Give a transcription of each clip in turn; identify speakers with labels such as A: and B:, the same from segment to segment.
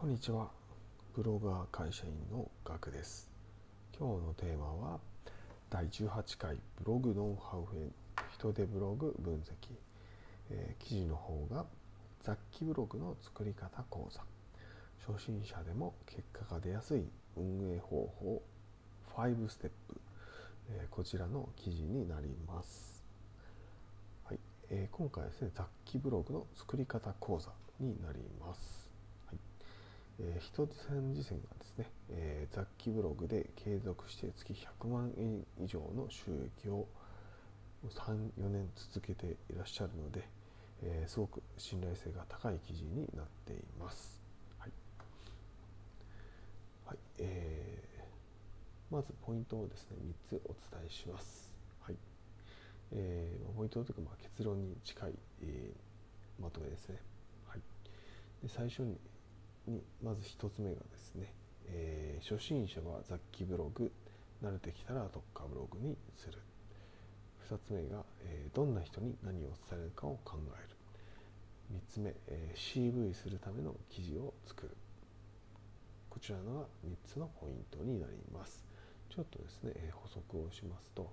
A: こんにちは。ブロガー会社員のガクです。今日のテーマは第18回ブログノウハウ編。人手ブログ分析、えー、記事の方が雑記ブログの作り方講座。初心者でも結果が出やすい運営方法5ステップ、えー、こちらの記事になります。はい、えー、今回はですね雑記ブログの作り方講座になります。えー、人三次戦がですね、えー、雑記ブログで継続して月100万円以上の収益を34年続けていらっしゃるので、えー、すごく信頼性が高い記事になっています。はい、はい、えー、まずポイントをですね3つお伝えします。はいえー、ポイントというかまあ結論に近い、えー、まとめですね。はい、で最初ににまず1つ目がですね、えー、初心者は雑記ブログ慣れてきたら特化ブログにする。2つ目が、えー、どんな人に何を伝えるかを考える。3つ目、えー、CV するための記事を作る。こちらのが3つのポイントになります。ちょっとですね、え補足をしますと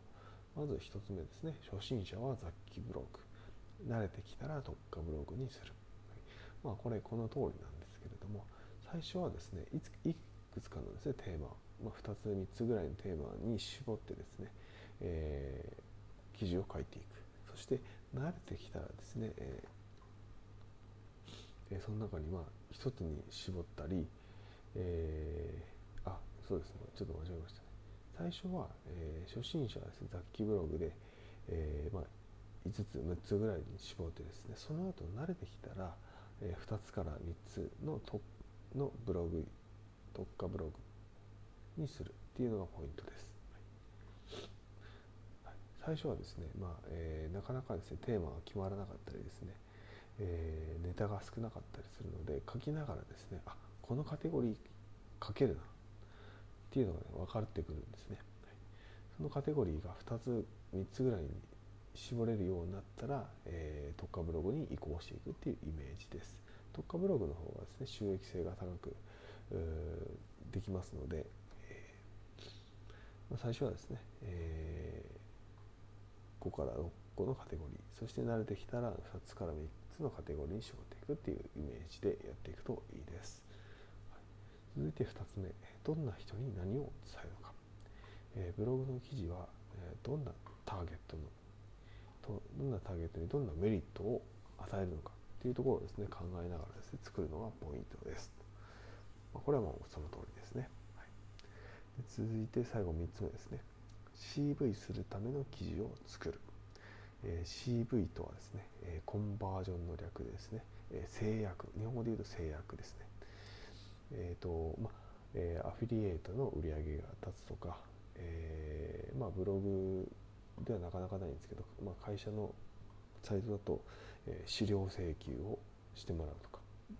A: まず1つ目ですね初心者は雑記ブログ。慣れてきたら特化ブログにする、はい。まあこれこの通りなんれども最初はですねいついくつかのですねテーマ、まあ、2つ3つぐらいのテーマに絞ってですね、えー、記事を書いていく。そして慣れてきたらですね、えー、その中にまあ1つに絞ったり、えー、あそうですねちょっと間違えましたね。最初は、えー、初心者ですね雑記ブログで、えーまあ、5つ6つぐらいに絞ってですねその後慣れてきたらえー、2つから3つのトのブログ特化ブログにするっていうのがポイントです。はい、最初はですね、まあえー、なかなかですねテーマが決まらなかったりですね、えー、ネタが少なかったりするので書きながらですねあこのカテゴリー書けるなっていうのが、ね、分かってくるんですね。はい、そのカテゴリーが2つ3つぐらいに絞れるようになったら、えー、特化ブログに移行していくっていうイメージです。特化ブログの方がですね収益性が高くできますので、えー、まあ、最初はですね、えー、5から6個のカテゴリーそして慣れてきたら2つから3つのカテゴリーに絞っていくっていうイメージでやっていくといいです。はい、続いて2つ目どんな人に何を伝えるのか、えー、ブログの記事は、えどんなターゲットのとどんなターゲットにどんなメリットを与えるのかっていうところをですね考えながらですね作るのがポイントです。ま、これはもうその通りですね。はい、で続いて最後3つ目ですね。CV するための記事を作る。えー、CV とはですね、えー、コンバージョンの略でですね、えー、制約、日本語で言うと制約ですね。えっ、と、まあ、えアフィリエイトの売り上げが立つとか、えまあ、ブログではなかなかないんですけど、まあ、会社のサイトだと、えー、資料請求をしてもらうとか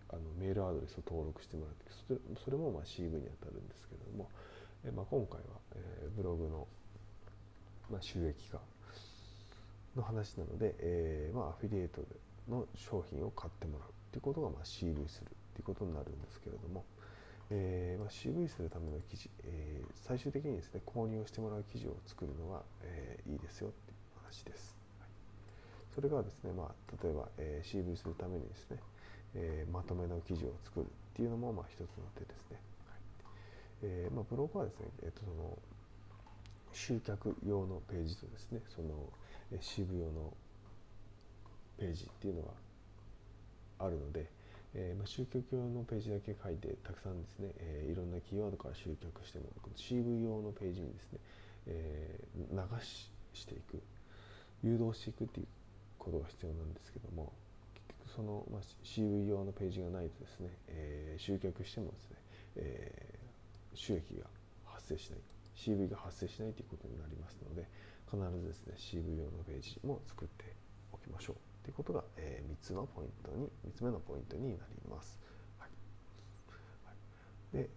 A: あのメールアドレスを登録してもらうそれそれもまあ CV に当たるんですけれども、えーまあ、今回は、えー、ブログの、まあ、収益化の話なので、えーまあ、アフィリエイトの商品を買ってもらうということが、まあ、CV するということになるんですけれども、えーまあ、CV するための記事、えー、最終的にですね購入をしてもらう記事を作るのが、えー、いいですよっていう話です、はい、それがですね、まあ、例えば、えー、CV するためにですね、えー、まとめの記事を作るっていうのもまあ一つの手ですね、はい。えーまあ、ブログはですね、えー、とその集客用のページとですねそのえー CV 用のページっていうのがあるので、えーまあ、集客用のページだけ書いてたくさんですね、えー、いろんなキーワードから集客しても CV 用のページにですね、えー、流ししていく。誘導していくっていうことが必要なんですけども結局その、まあ、CV 用のページがないとですね、えー、集客してもですね、えー、収益が発生しない。CV が発生しないということになりますので必ずですね CV 用のページも作っておきましょう。ということが、えー、3つのポイントに3つ目のポイントになります。はい。はい、で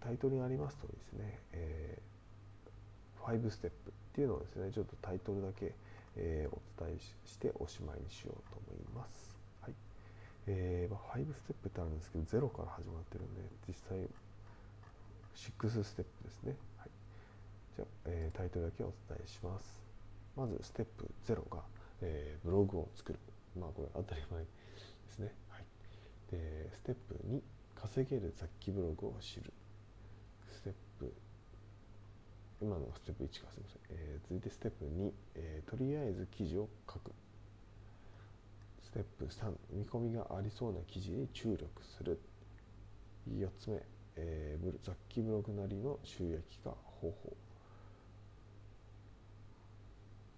A: タイトルにありますとですね、えー、5ステップっていうのをですねちょっとタイトルだけ、えー、お伝えしておしまいにしようと思います。はい。えーまあ、5ステップってあるんですけど0から始まってるんで実際6ステップですね、はい、じゃあ、えー、タイトルだけお伝えします。まずステップ0が、えー、ブログを作る。まあこれ当たり前ですね、はい、でステップ2稼げる雑記ブログを知る。ステップ今のステップ1かすみません、えー、続いてステップ2、えー、とりあえず記事を書く。ステップ3見込みがありそうな記事に注力する。4つ目、えー、雑記ブログなりの収益化方法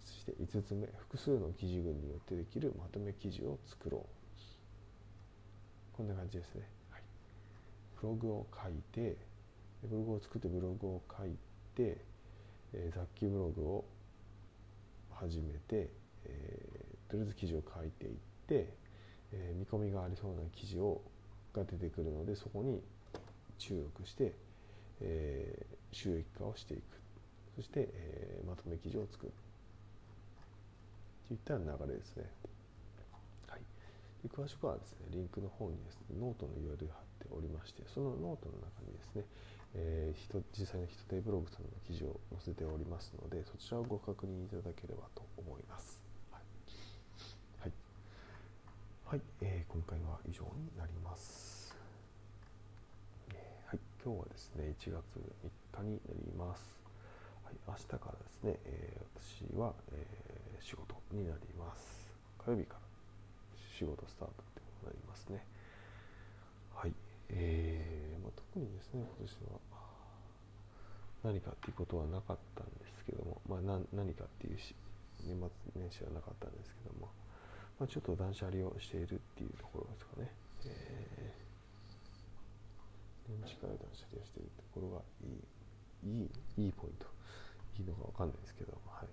A: そして5つ目複数の記事群によってできるまとめ記事を作ろう。こんな感じですね、はい、ブログを書いてブログを作ってブログを書いてえー、雑記ブログを始めて、えー、とりあえず記事を書いていって、えー、見込みがありそうな記事をが出てくるのでそこに注力して、えー、収益化をしていく。そして、え、まとめ記事を作る。といった流れですね。はい、で詳しくはですねリンクの方にですねノートの URL 貼っておりましてそのノートの中にですねえー、実際のヒトデブログさんの記事を載せておりますのでそちらをご確認いただければと思います。はい、はい、えー、今回は以上になります、えー、はい。今日はですね1月3日になります。はい、明日からですね、えー、私は、えー、仕事になります。火曜日から仕事スタートってことになりますね。はい。えーまあ、特にですね今年は何かっていうことはなかったんですけども、まあ、な何かっていうし年末年始はなかったんですけども、まあ、ちょっと断捨離をしているっていうところですかね、えー、年始から断捨離をしているところがいいいいいいポイントいいのか分かんないですけどもはい、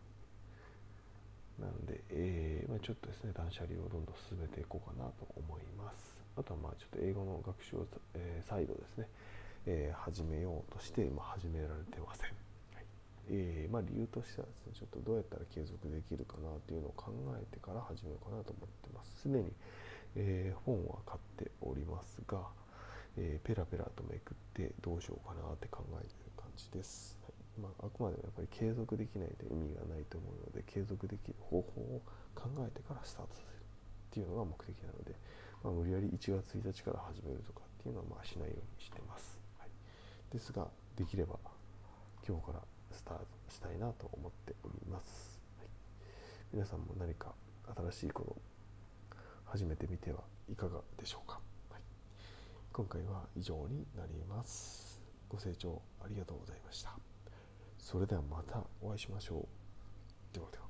A: ちょっとですね断捨離をどんどん進めていこうかなと思いますあとはまあちょっと英語の学習を、えー、再度ですね、えー、始めようとして、まあ、始められてません。はいえーまあ、理由としてはですね、ちょっとどうやったら継続できるかなというのを考えてから始めようかなと思ってます。すでに、えー、本は買っておりますが、えー、ペラペラとめくってどうしようかなって考えている感じです。はいまあ、あくまでもやっぱり継続できないと意味がないと思うので継続できる方法を考えてからスタートさせるっていうのが目的なので、まあ、無理やり1月1日から始めるとかっていうのはまあしないようにしてます、はい、ですができれば今日からスタートしたいなと思っております、はい、皆さんも何か新しいことを始めてみてはいかがでしょうか、はい、今回は以上になります。ご清聴ありがとうございました。それではまたお会いしましょう。ではでは。